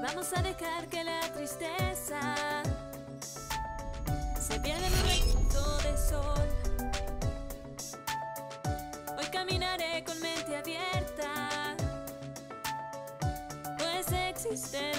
Vamos a dejar que la tristeza se pierda en un rayito de sol. Hoy caminaré con mente abierta, pues existe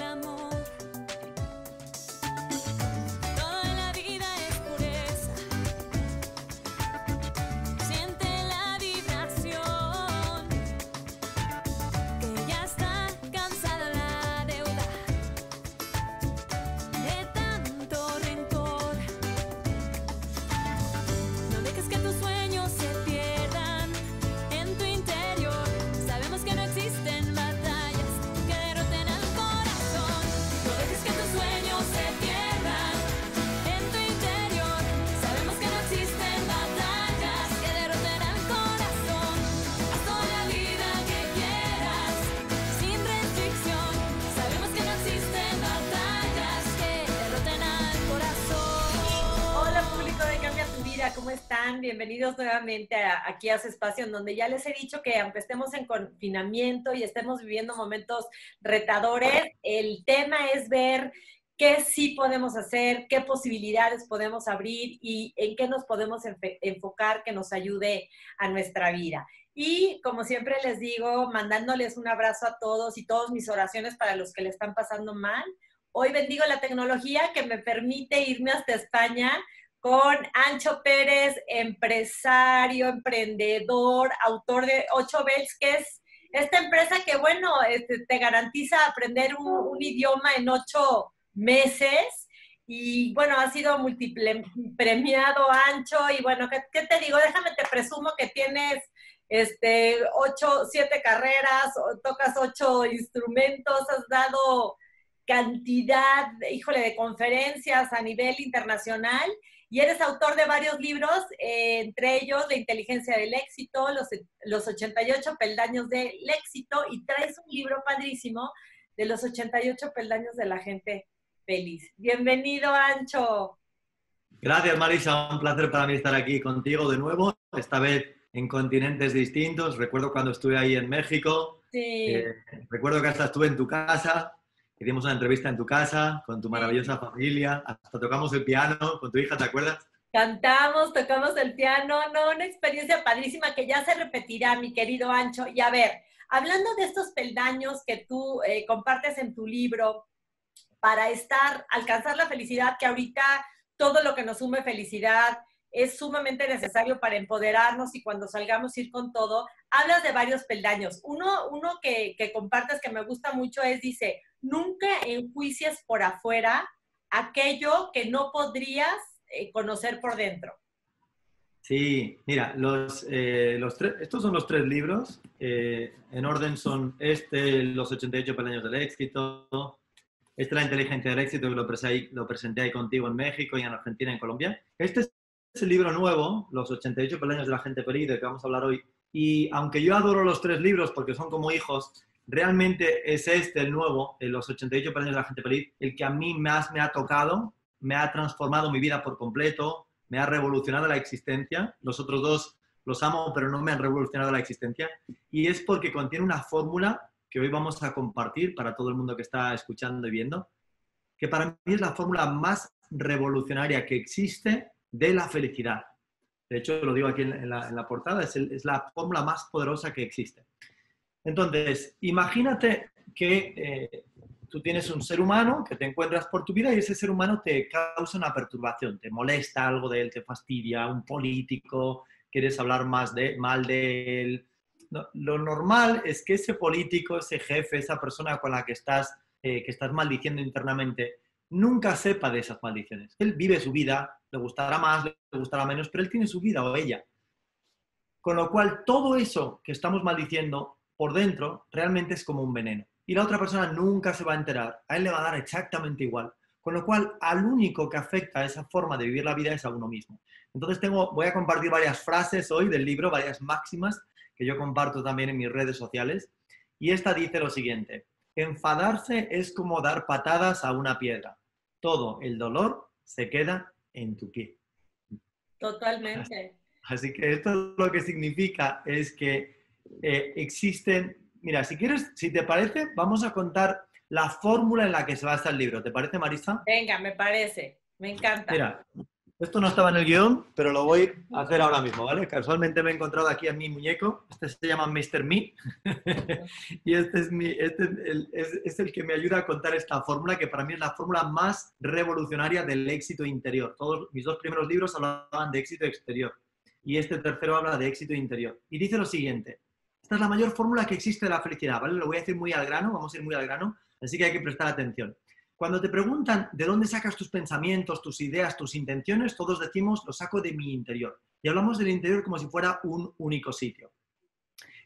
Bienvenidos nuevamente a- aquí a su espacio en donde ya les he dicho que aunque estemos en confinamiento y estemos viviendo momentos retadores, el tema es ver qué sí podemos hacer, qué posibilidades podemos abrir y en qué nos podemos enfocar que nos ayude a nuestra vida. Y como siempre les digo, mandándoles un abrazo a todos y todas mis oraciones para los que le están pasando mal. Hoy bendigo la tecnología que me permite irme hasta España con Ancho Pérez, empresario, emprendedor, autor de 8 Bells, que es esta empresa que, bueno, este, te garantiza aprender un, idioma en ocho meses. Y bueno, ha sido múltiple premiado Ancho. Y bueno, ¿qué, qué te digo? Déjame te presumo que tienes este, ocho, siete carreras, tocas ocho instrumentos, has dado cantidad, híjole, de conferencias a nivel internacional y eres autor de varios libros, eh, entre ellos La inteligencia del éxito, los, los 88 peldaños del éxito y traes un libro padrísimo de los 88 peldaños de la gente feliz. Bienvenido, Ancho. Gracias, Marisa. Un placer para mí estar aquí contigo de nuevo, esta vez en continentes distintos. Recuerdo cuando estuve ahí en México. Sí. Eh, recuerdo que hasta estuve en tu casa. Hicimos una entrevista en tu casa con tu maravillosa familia. Hasta tocamos el piano con tu hija, ¿te acuerdas? Cantamos, tocamos el piano, no, una experiencia padrísima que ya se repetirá, mi querido Ancho. Y a ver, hablando de estos peldaños que tú eh, compartes en tu libro para estar, alcanzar la felicidad, que ahorita todo lo que nos sume felicidad es sumamente necesario para empoderarnos y cuando salgamos ir con todo, hablas de varios peldaños. Uno, uno que, que compartes que me gusta mucho es, dice, nunca enjuicias por afuera aquello que no podrías eh, conocer por dentro. Sí, mira, los, eh, los tres, estos son los tres libros. eh, en orden son este, Los 88 peldaños del éxito, este, La inteligencia del éxito, que lo presenté, lo presenté ahí contigo en México y en Argentina y en Colombia. Este es el libro nuevo, Los 88 peldaños de la gente del que vamos a hablar hoy. Y aunque yo adoro los tres libros porque son como hijos, realmente es este el nuevo, Los 88 peldaños de la gente feliz, el que a mí más me ha tocado, me ha transformado mi vida por completo, me ha revolucionado la existencia. Los otros dos los amo, pero no me han revolucionado la existencia. Y es porque contiene una fórmula que hoy vamos a compartir para todo el mundo que está escuchando y viendo, que para mí es la fórmula más revolucionaria que existe de la felicidad. De hecho, lo digo aquí en la, en la portada, es, la fórmula más poderosa que existe. Entonces, imagínate que eh, tú tienes un ser humano que te encuentras por tu vida y ese ser humano te causa una perturbación, te molesta algo de él, te fastidia, un político, quieres hablar más de, mal de él. Lo normal es que ese político, ese jefe, esa persona con la que estás, eh, que estás maldiciendo internamente, nunca sepa de esas maldiciones. Él vive su vida, le gustará más, le gustará menos, pero él tiene su vida o ella. Con lo cual, todo eso que estamos maldiciendo por dentro realmente es como un veneno. Y la otra persona nunca se va a enterar. A él le va a dar exactamente igual. Con lo cual, al único que afecta a esa forma de vivir la vida es a uno mismo. Entonces, tengo, voy a compartir varias frases hoy del libro, varias máximas que yo comparto también en mis redes sociales. Y esta dice lo siguiente. Enfadarse es como dar patadas a una piedra. Todo el dolor se queda en tu pie. Totalmente. Así que esto lo que significa es que eh, existen, mira, si quieres, si te parece, vamos a contar la fórmula en la que se basa el libro. ¿Te parece, Marisa? Venga, me parece. Me encanta. Mira, esto no estaba en el guion, pero lo voy a hacer ahora mismo, ¿vale? Casualmente me he encontrado aquí a mi muñeco. Este se llama Mr. Me. y este, es, este es el, es el que me ayuda a contar esta fórmula, que para mí es la fórmula más revolucionaria del éxito interior. Todos mis dos primeros libros hablaban de éxito exterior. Y este tercero habla de éxito interior. Y dice lo siguiente. Esta es la mayor fórmula que existe de la felicidad, ¿vale? Lo voy a decir muy al grano, vamos a ir muy al grano, así que hay que prestar atención. Cuando te preguntan de dónde sacas tus pensamientos, tus ideas, tus intenciones, todos decimos, lo saco de mi interior. Y hablamos del interior como si fuera un único sitio.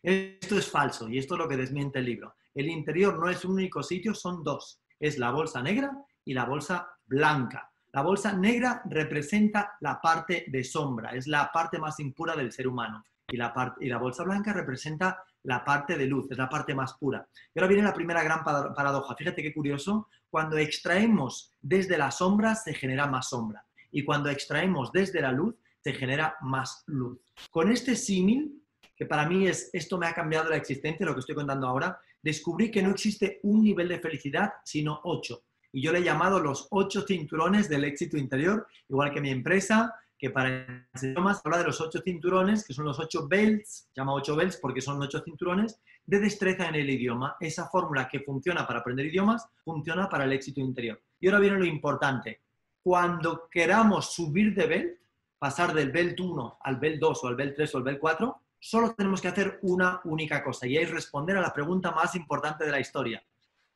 Esto es falso y esto es lo que desmiente el libro. El interior no es un único sitio, son dos. Es la bolsa negra y la bolsa blanca. La bolsa negra representa la parte de sombra, es la parte más impura del ser humano. Y la, bolsa blanca representa la parte de luz, es la parte más pura. Y ahora viene la primera gran para- paradoja. Fíjate qué curioso. Cuando extraemos desde la sombra, se genera más sombra. Y cuando extraemos desde la luz, se genera más luz. Con este símil, que para mí es, esto me ha cambiado la existencia, lo que estoy contando ahora, descubrí que no existe un nivel de felicidad, sino ocho. Y yo le he llamado los ocho cinturones del éxito interior, igual que mi empresa, que para idiomas habla de los ocho cinturones, que son los ocho belts, llama ocho belts porque son ocho cinturones, de destreza en el idioma. Esa fórmula que funciona para aprender idiomas, funciona para el éxito interior. Y ahora viene lo importante. Cuando queramos subir de belt, pasar del belt 1 al belt 2 o al belt 3 o al belt 4, solo tenemos que hacer una única cosa y es responder a la pregunta más importante de la historia.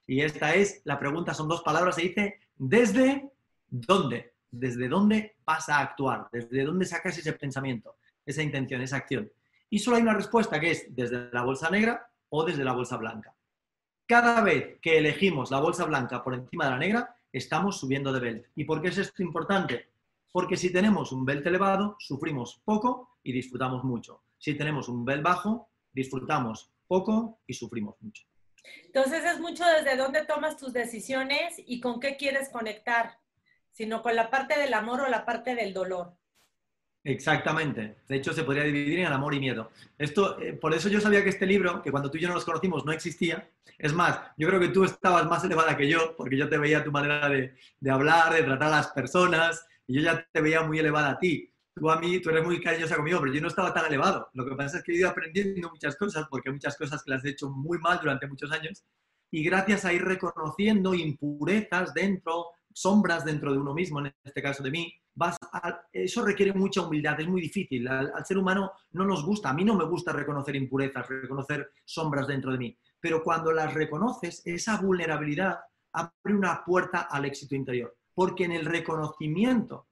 Y esta es, la pregunta son dos palabras, se dice, ¿desde dónde? ¿Desde dónde vas a actuar? ¿Desde dónde sacas ese pensamiento, esa intención, esa acción? Y solo hay una respuesta que es desde la bolsa negra o desde la bolsa blanca. Cada vez que elegimos la bolsa blanca por encima de la negra, estamos subiendo de belt. ¿Y por qué es esto importante? Porque si tenemos un belt elevado, sufrimos poco y disfrutamos mucho. Si tenemos un belt bajo, disfrutamos poco y sufrimos mucho. Entonces es mucho desde dónde tomas tus decisiones y con qué quieres conectar, sino con la parte del amor o la parte del dolor. Exactamente. De hecho, se podría dividir en amor y miedo. Esto, eh, por eso yo sabía que este libro, que cuando tú y yo no nos conocimos, no existía. Es más, yo creo que tú estabas más elevada que yo, porque yo te veía tu manera de, de hablar, de tratar a las personas, y yo ya te veía muy elevada a ti. Tú a mí, tú eres muy cariñosa conmigo, pero yo no estaba tan elevado. Lo que pasa es que he ido aprendiendo muchas cosas, porque muchas cosas que las he hecho muy mal durante muchos años, y gracias a ir reconociendo impurezas dentro, sombras dentro de uno mismo, en este caso de mí, eso requiere mucha humildad, es muy difícil. Al, ser humano no nos gusta, a mí no me gusta reconocer impurezas, reconocer sombras dentro de mí, pero cuando las reconoces, esa vulnerabilidad abre una puerta al éxito interior, porque en el reconocimiento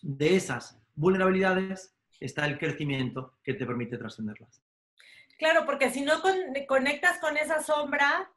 de esas vulnerabilidades está el crecimiento que te permite trascenderlas. Claro, porque si no con- conectas con esa sombra,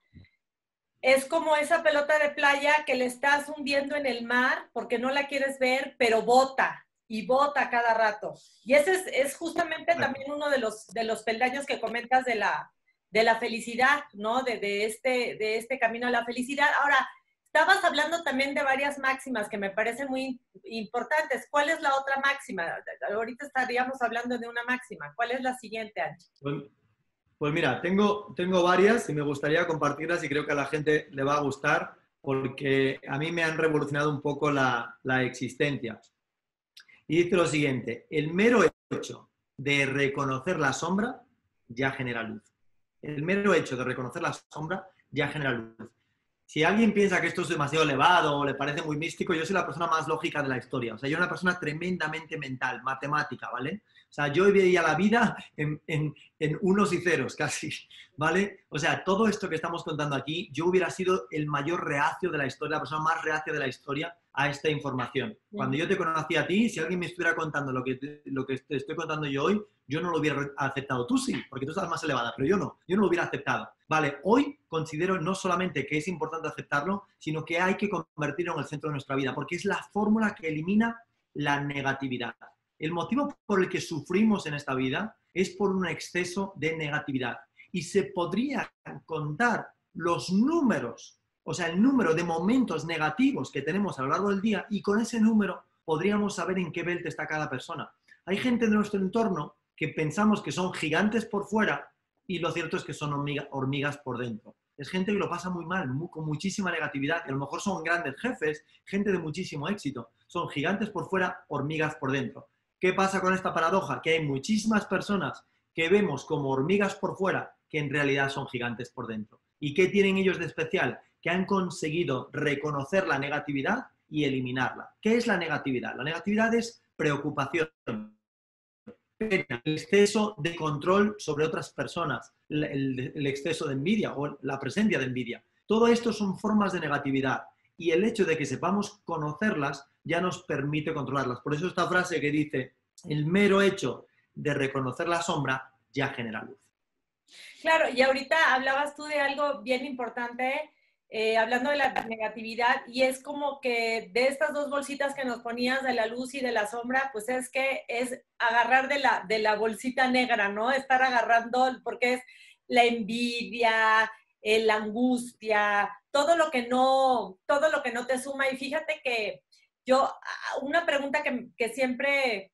es como esa pelota de playa que le estás hundiendo en el mar porque no la quieres ver, pero bota y bota cada rato. Y ese es, es justamente también uno de los, de los peldaños que comentas de la, de la felicidad, ¿no? De, de este, de este camino a la felicidad. Ahora, estabas hablando también de varias máximas que me parecen muy importantes. ¿Cuál es la otra máxima? Ahorita estaríamos hablando de una máxima. ¿Cuál es la siguiente, Ancho? Pues, pues mira, tengo, tengo varias y me gustaría compartirlas y creo que a la gente le va a gustar porque a mí me han revolucionado un poco la, la existencia. Y dice lo siguiente, el mero hecho de reconocer la sombra ya genera luz. El mero hecho de reconocer la sombra ya genera luz. Si alguien piensa que esto es demasiado elevado o le parece muy místico, yo soy la persona más lógica de la historia. O sea, yo soy una persona tremendamente mental, matemática, ¿vale? O sea, yo veía la vida en, en- en unos y ceros casi, ¿vale? O sea, todo esto que estamos contando aquí, yo hubiera sido el mayor reacio de la historia, la persona más reacia de la historia a esta información. Cuando yo te conocí a ti, si alguien me estuviera contando lo que, lo que te estoy contando yo hoy, yo no lo hubiera aceptado. Tú sí, porque tú estás más elevada, pero yo no. Yo no lo hubiera aceptado. Vale, hoy considero no solamente que es importante aceptarlo, sino que hay que convertirlo en el centro de nuestra vida, porque es la fórmula que elimina la negatividad. El motivo por el que sufrimos en esta vida es por un exceso de negatividad. Y se podría contar los números, o sea, el número de momentos negativos que tenemos a lo largo del día y con ese número podríamos saber en qué belt está cada persona. Hay gente de nuestro entorno que pensamos que son gigantes por fuera y lo cierto es que son hormiga- hormigas por dentro. es gente que lo pasa muy mal, con muchísima negatividad. Y a lo mejor son grandes jefes, gente de muchísimo éxito. Son gigantes por fuera, hormigas por dentro. ¿Qué pasa con esta paradoja? Que hay muchísimas personas que vemos como hormigas por fuera, que en realidad son gigantes por dentro. ¿Y qué tienen ellos de especial? Que han conseguido reconocer la negatividad y eliminarla. ¿Qué es la negatividad? La negatividad es preocupación, pena, el exceso de control sobre otras personas, el, exceso de envidia o la presencia de envidia. Todo esto son formas de negatividad y el hecho de que sepamos conocerlas ya nos permite controlarlas. Por eso esta frase que dice, el mero hecho de reconocer la sombra ya genera luz. Claro, y ahorita hablabas tú de algo bien importante, eh, hablando de la negatividad, y es como que de estas dos bolsitas que nos ponías de la luz y de la sombra, pues es que es agarrar de la, de la bolsita negra, ¿no? Estar agarrando, porque es la envidia, eh, la angustia, todo lo que no, todo lo que no te suma. Y fíjate que yo, ah, una pregunta que, siempre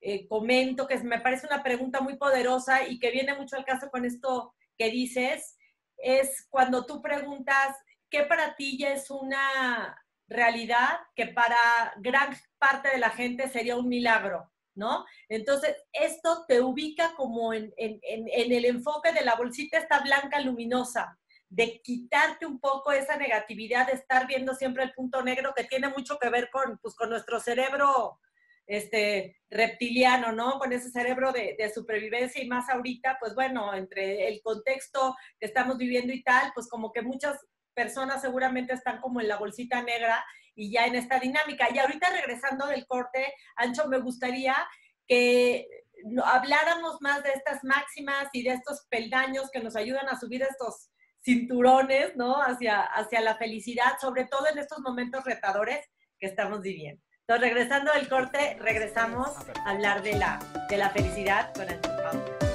eh, comento, que me parece una pregunta muy poderosa y que viene mucho al caso con esto que dices, es cuando tú preguntas qué para ti ya es una realidad que para gran parte de la gente sería un milagro, ¿no? Entonces, esto te ubica como en, en el enfoque de la bolsita esta blanca luminosa, de quitarte un poco esa negatividad, de estar viendo siempre el punto negro que tiene mucho que ver con, pues, con nuestro cerebro este, reptiliano, ¿no? Con ese cerebro de, de, supervivencia y más ahorita, pues bueno, entre el contexto que estamos viviendo y tal, pues como que muchas personas seguramente están como en la bolsita negra y ya en esta dinámica. Y ahorita regresando del corte, Ancho, me gustaría que habláramos más de estas máximas y de estos peldaños que nos ayudan a subir estos cinturones, ¿no? Hacia, hacia la felicidad, sobre todo en estos momentos retadores que estamos viviendo. Entonces, regresando del corte, regresamos a hablar de la, de la felicidad con Ancho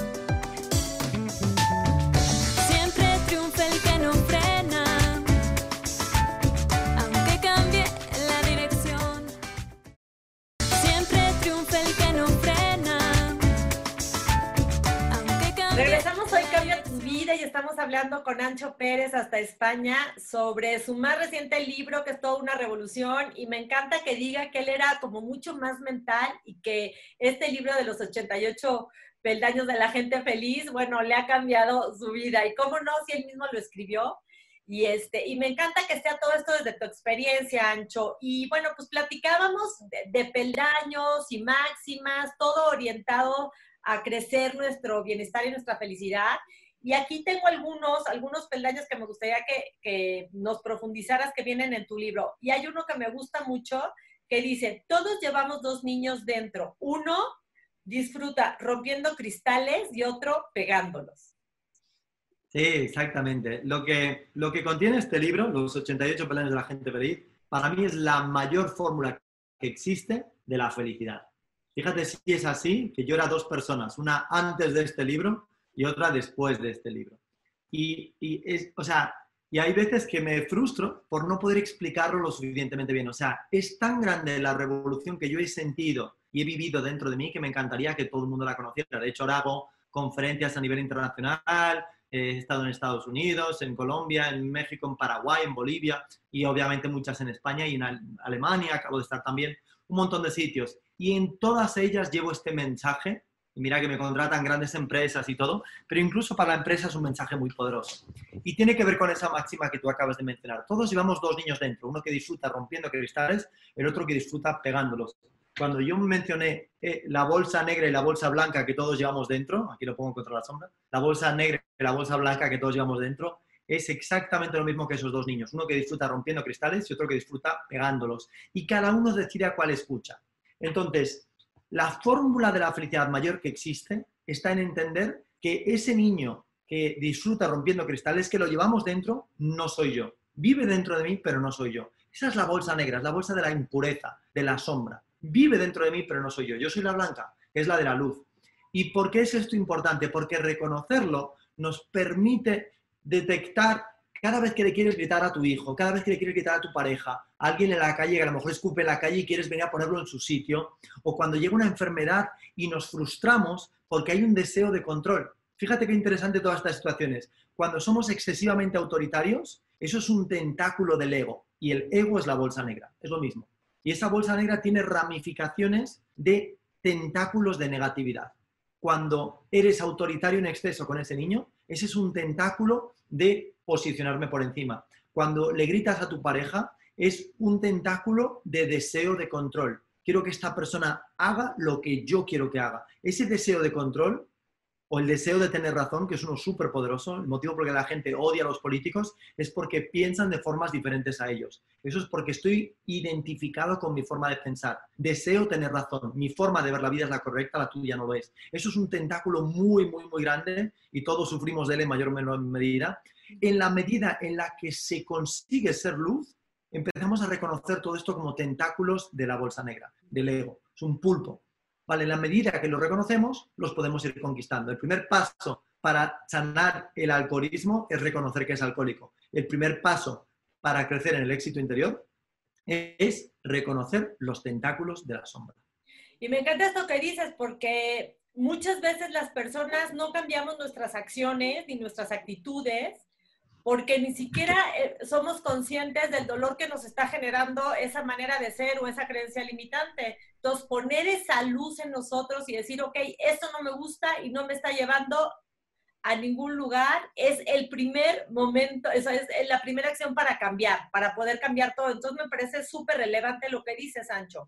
y estamos hablando con Ancho Pérez hasta España sobre su más reciente libro, que es toda una revolución, y me encanta que diga que él era como mucho más mental y que este libro de los 88 peldaños de la gente feliz, bueno, le ha cambiado su vida. Y cómo no, si él mismo lo escribió. Y, este, y me encanta que sea todo esto desde tu experiencia, Ancho. Y bueno, pues platicábamos de, de peldaños y máximas, todo orientado a crecer nuestro bienestar y nuestra felicidad. Y aquí tengo algunos, algunos peldaños que me gustaría que, que, nos profundizaras que vienen en tu libro. Y hay uno que me gusta mucho que dice, todos llevamos dos niños dentro. Uno disfruta rompiendo cristales y otro pegándolos. Sí, exactamente. Lo que, lo que contiene este libro, Los 88 peldaños de la gente feliz, para mí es la mayor fórmula que existe de la felicidad. Fíjate si es así, que yo era dos personas, una antes de este libro y otra después de este libro. Y, y es, o sea, y hay veces que me frustro por no poder explicarlo lo suficientemente bien. O sea, es tan grande la revolución que yo he sentido y he vivido dentro de mí que me encantaría que todo el mundo la conociera. De hecho, ahora hago conferencias a nivel internacional, he estado en Estados Unidos, en Colombia, en México, en Paraguay, en Bolivia y obviamente muchas en España y en Alemania, acabo de estar también, un montón de sitios. Y en todas ellas llevo este mensaje y mira que me contratan grandes empresas y todo, pero incluso para la empresa es un mensaje muy poderoso. Y tiene que ver con esa máxima que tú acabas de mencionar. Todos llevamos dos niños dentro, uno que disfruta rompiendo cristales, el otro que disfruta pegándolos. Cuando yo mencioné eh, la bolsa negra y la bolsa blanca que todos llevamos dentro, aquí lo pongo contra la sombra, la bolsa negra y la bolsa blanca que todos llevamos dentro, es exactamente lo mismo que esos dos niños. Uno que disfruta rompiendo cristales y otro que disfruta pegándolos. Y cada uno decide a cuál escucha. Entonces, la fórmula de la felicidad mayor que existe está en entender que ese niño que disfruta rompiendo cristales, que lo llevamos dentro, no soy yo. Vive dentro de mí, pero no soy yo. Esa es la bolsa negra, es la bolsa de la impureza, de la sombra. Vive dentro de mí, pero no soy yo. Yo soy la blanca, es la de la luz. ¿Y por qué es esto importante? Porque reconocerlo nos permite detectar cada vez que le quieres gritar a tu hijo, cada vez que le quieres gritar a tu pareja, alguien en la calle que a lo mejor escupe en la calle y quieres venir a ponerlo en su sitio, o cuando llega una enfermedad y nos frustramos porque hay un deseo de control. Fíjate qué interesante todas estas situaciones. Cuando somos excesivamente autoritarios, eso es un tentáculo del ego. Y el ego es la bolsa negra. Es lo mismo. Y esa bolsa negra tiene ramificaciones de tentáculos de negatividad. Cuando eres autoritario en exceso con ese niño, ese es un tentáculo de posicionarme por encima. Cuando le gritas a tu pareja, es un tentáculo de deseo de control. Quiero que esta persona haga lo que yo quiero que haga. Ese deseo de control o el deseo de tener razón, que es uno súper poderoso, el motivo por el que la gente odia a los políticos es porque piensan de formas diferentes a ellos. Eso es porque estoy identificado con mi forma de pensar. Deseo tener razón. Mi forma de ver la vida es la correcta, la tuya no lo es. Eso es un tentáculo muy, muy, muy grande y todos sufrimos de él en mayor o menor medida. En la medida en la que se consigue ser luz, empezamos a reconocer todo esto como tentáculos de la bolsa negra, del ego. Es un pulpo. Vale, en la medida que lo reconocemos, los podemos ir conquistando. El primer paso para sanar el alcoholismo es reconocer que es alcohólico. El primer paso para crecer en el éxito interior es reconocer los tentáculos de la sombra. Y me encanta esto que dices porque muchas veces las personas no cambiamos nuestras acciones ni nuestras actitudes porque ni siquiera eh, somos conscientes del dolor que nos está generando esa manera de ser o esa creencia limitante. Entonces, poner esa luz en nosotros y decir, ok, esto no me gusta y no me está llevando a ningún lugar, es el primer momento, esa es la primera acción para cambiar, para poder cambiar todo. Entonces, me parece súper relevante lo que dice Sancho.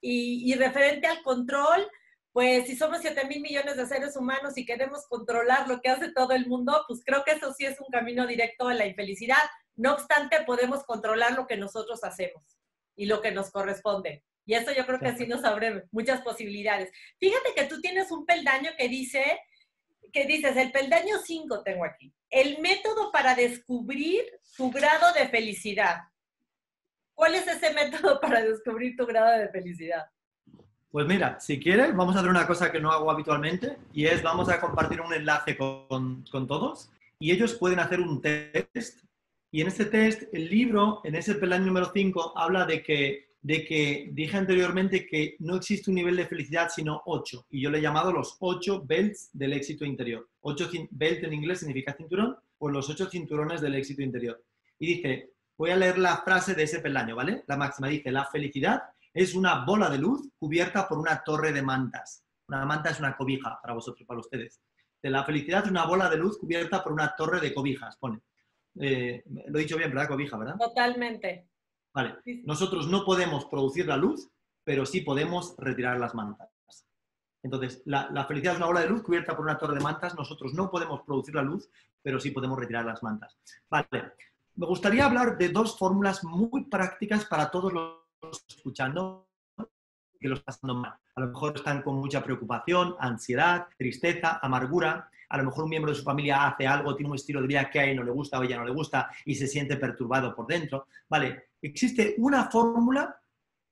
Y, y referente al control, pues si somos 7 mil millones de seres humanos y queremos controlar lo que hace todo el mundo, pues creo que eso sí es un camino directo a la infelicidad. No obstante, podemos controlar lo que nosotros hacemos y lo que nos corresponde. Y eso yo creo que sí nos abre muchas posibilidades. Fíjate que tú tienes un peldaño que dice, que dices, el peldaño 5 tengo aquí, el método para descubrir tu grado de felicidad. ¿Cuál es ese método para descubrir tu grado de felicidad? Pues mira, si quieres, vamos a hacer una cosa que no hago habitualmente y es vamos a compartir un enlace con, con todos y ellos pueden hacer un test. Y en este test, el libro, en ese peldaño número 5, habla de que, de que dije anteriormente que no existe un nivel de felicidad sino 8. Y yo le he llamado los 8 belts del éxito interior. 8 belt en inglés significa cinturón, pues los 8 cinturones del éxito interior. Y dice, voy a leer la frase de ese peldaño, ¿vale? La máxima dice, la felicidad es una bola de luz cubierta por una torre de mantas. Una manta es una cobija para vosotros, para ustedes. De la felicidad es una bola de luz cubierta por una torre de cobijas, pone. Eh, lo he dicho bien, ¿verdad? Cobija, ¿verdad? Totalmente. Vale. Nosotros no podemos producir la luz, pero sí podemos retirar las mantas. Entonces, la, la, felicidad es una bola de luz cubierta por una torre de mantas. Nosotros no podemos producir la luz, pero sí podemos retirar las mantas. Vale. Me gustaría hablar de dos fórmulas muy prácticas para todos los escuchando que los pasando mal. A lo mejor están con mucha preocupación, ansiedad, tristeza, amargura. A lo mejor un miembro de su familia hace algo, tiene un estilo de vida que a él no le gusta o a ella no le gusta y se siente perturbado por dentro. Vale, existe una fórmula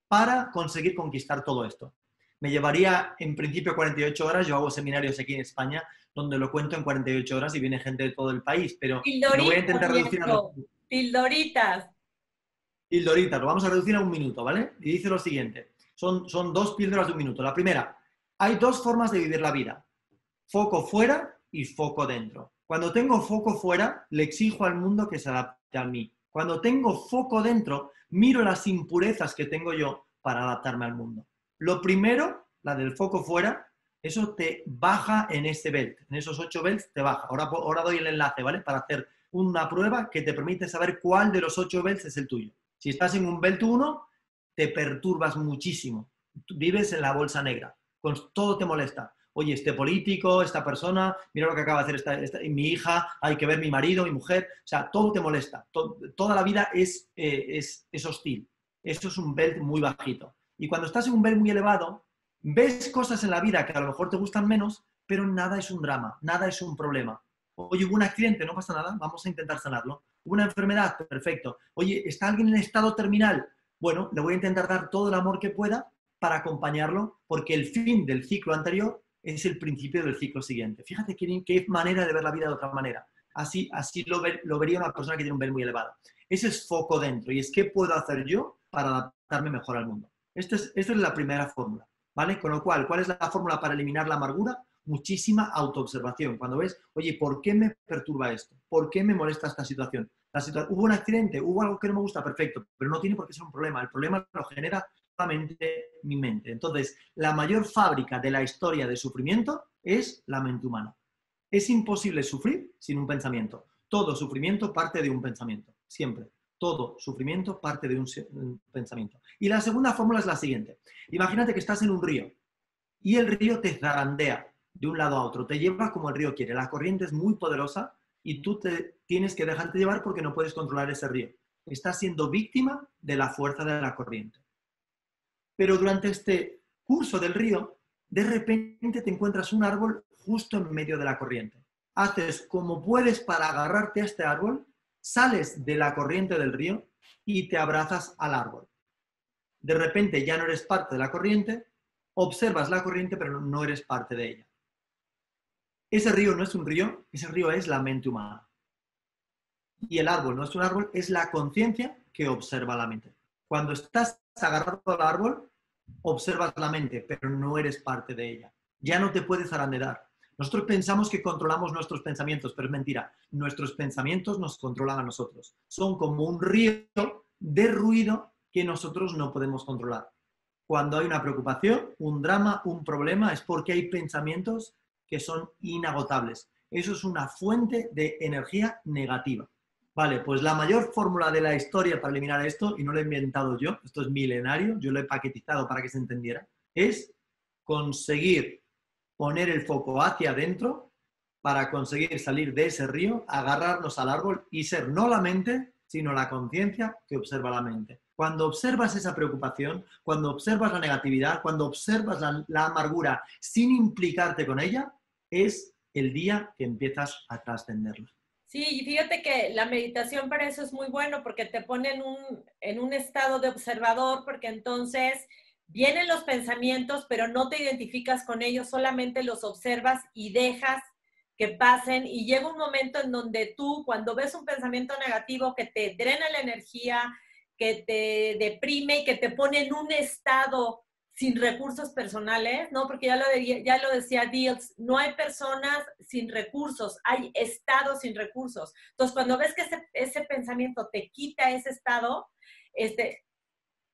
para conseguir conquistar todo esto. Me llevaría en principio 48 horas, yo hago seminarios aquí en España donde lo cuento en 48 horas y viene gente de todo el país, pero lo voy a intentar reducir a... Pildoritas. Pildorita, lo vamos a reducir a un minuto, ¿vale? Y dice lo siguiente, son, son dos píldoras de un minuto. La primera, hay dos formas de vivir la vida, foco fuera y foco dentro. Cuando tengo foco fuera, le exijo al mundo que se adapte a mí. Cuando tengo foco dentro, miro las impurezas que tengo yo para adaptarme al mundo. Lo primero, la del foco fuera, eso te baja en este belt, en esos ocho belts te baja. Ahora, ahora doy el enlace, ¿vale? Para hacer una prueba que te permite saber cuál de los ocho belts es el tuyo. Si estás en un Belt 1, te perturbas muchísimo. vives en la bolsa negra. Con, todo te molesta. Oye, este político, esta persona, mira lo que acaba de hacer esta, mi hija, hay que ver mi marido, mi mujer. O sea, todo te molesta. toda la vida es, eh, es, es hostil. Eso es un belt muy bajito. Y cuando estás en un belt muy elevado, ves cosas en la vida que a lo mejor te gustan menos, pero nada es un drama, nada es un problema. Oye, hubo un accidente, no pasa nada, vamos a intentar sanarlo una enfermedad, perfecto. Oye, ¿está alguien en estado terminal? Bueno, le voy a intentar dar todo el amor que pueda para acompañarlo, porque el fin del ciclo anterior es el principio del ciclo siguiente. Fíjate qué, qué manera de ver la vida de otra manera. Así, así lo, lo, vería una persona que tiene un ver muy elevado. Ese es foco dentro y es qué puedo hacer yo para adaptarme mejor al mundo. Esta es, esta es la primera fórmula, ¿vale? Con lo cual, ¿cuál es la fórmula para eliminar la amargura? Muchísima autoobservación. Cuando ves, oye, ¿por qué me perturba esto? ¿Por qué me molesta esta situación? La hubo un accidente, hubo algo que no me gusta, perfecto, pero no tiene por qué ser un problema. El problema lo genera solamente mi mente. Entonces, la mayor fábrica de la historia de sufrimiento es la mente humana. Es imposible sufrir sin un pensamiento. Todo sufrimiento parte de un pensamiento, siempre. Todo sufrimiento parte de un pensamiento. Y la segunda fórmula es la siguiente. Imagínate que estás en un río y el río te zarandea de un lado a otro, te lleva como el río quiere. La corriente es muy poderosa y tú te tienes que dejarte llevar porque no puedes controlar ese río. Estás siendo víctima de la fuerza de la corriente. Pero durante este curso del río, de repente te encuentras un árbol justo en medio de la corriente. Haces como puedes para agarrarte a este árbol, sales de la corriente del río y te abrazas al árbol. De repente ya no eres parte de la corriente, observas la corriente, pero no eres parte de ella. Ese río no es un río, ese río es la mente humana. Y el árbol no es un árbol, es la conciencia que observa la mente. Cuando estás agarrado al árbol, observas la mente, pero no eres parte de ella. Ya no te puedes zarandear. Nosotros pensamos que controlamos nuestros pensamientos, pero es mentira. Nuestros pensamientos nos controlan a nosotros. Son como un río de ruido que nosotros no podemos controlar. Cuando hay una preocupación, un drama, un problema, es porque hay pensamientos que son inagotables. Eso es una fuente de energía negativa. Vale, pues la mayor fórmula de la historia para eliminar esto, y no lo he inventado yo, esto es milenario, yo lo he paquetizado para que se entendiera, es conseguir poner el foco hacia adentro para conseguir salir de ese río, agarrarnos al árbol y ser no la mente, sino la conciencia que observa la mente. Cuando observas esa preocupación, cuando observas la negatividad, cuando observas la, la amargura sin implicarte con ella, es el día que empiezas a trascenderla. Sí, y fíjate que la meditación para eso es muy bueno porque te pone en un, en un estado de observador, porque entonces vienen los pensamientos, pero no te identificas con ellos, solamente los observas y dejas que pasen y llega un momento en donde tú, cuando ves un pensamiento negativo que te drena la energía, que te deprime y que te pone en un estado sin recursos personales, ¿no? Porque ya lo, ya lo decía Diels, no hay personas sin recursos, hay estados sin recursos. Entonces, cuando ves que ese, ese pensamiento te quita ese estado, este,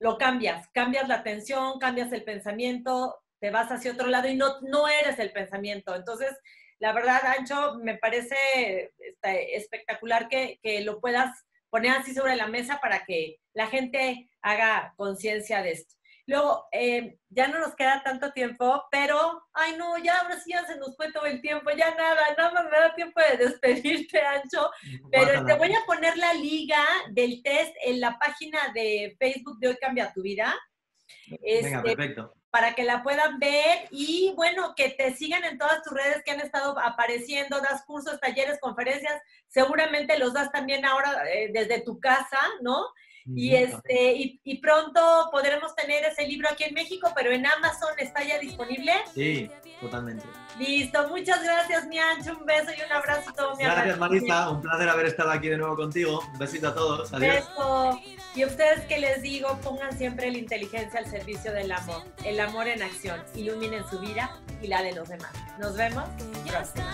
lo cambias, cambias la atención, cambias el pensamiento, te vas hacia otro lado y no, no eres el pensamiento. Entonces, la verdad, Ancho, me parece este, espectacular que, que lo puedas poner así sobre la mesa para que la gente haga conciencia de esto. Luego, eh, ya no nos queda tanto tiempo, pero, ay no, ya ahora sí ya se nos fue todo el tiempo, ya nada, nada más me da tiempo de despedirte, Ancho. Pero te voy a poner la liga del test en la página de Facebook de Hoy Cambia Tu Vida. Venga, Este, perfecto. para que la puedan ver y bueno, que te sigan en todas tus redes que han estado apareciendo, das cursos, talleres, conferencias, seguramente los das también ahora eh, desde tu casa, ¿no? Y, este, y, y pronto podremos tener ese libro aquí en México, pero en Amazon está ya disponible. Sí, totalmente. Listo, muchas gracias, mi Ancho, un beso y un abrazo a todo mi Gracias. Marisa. Un placer haber estado aquí de nuevo contigo. Un besito a todos. Adiós. Beso. Y a ustedes que les digo, pongan siempre la inteligencia al servicio del amor, el amor en acción, iluminen su vida y la de los demás. Nos vemos próximo.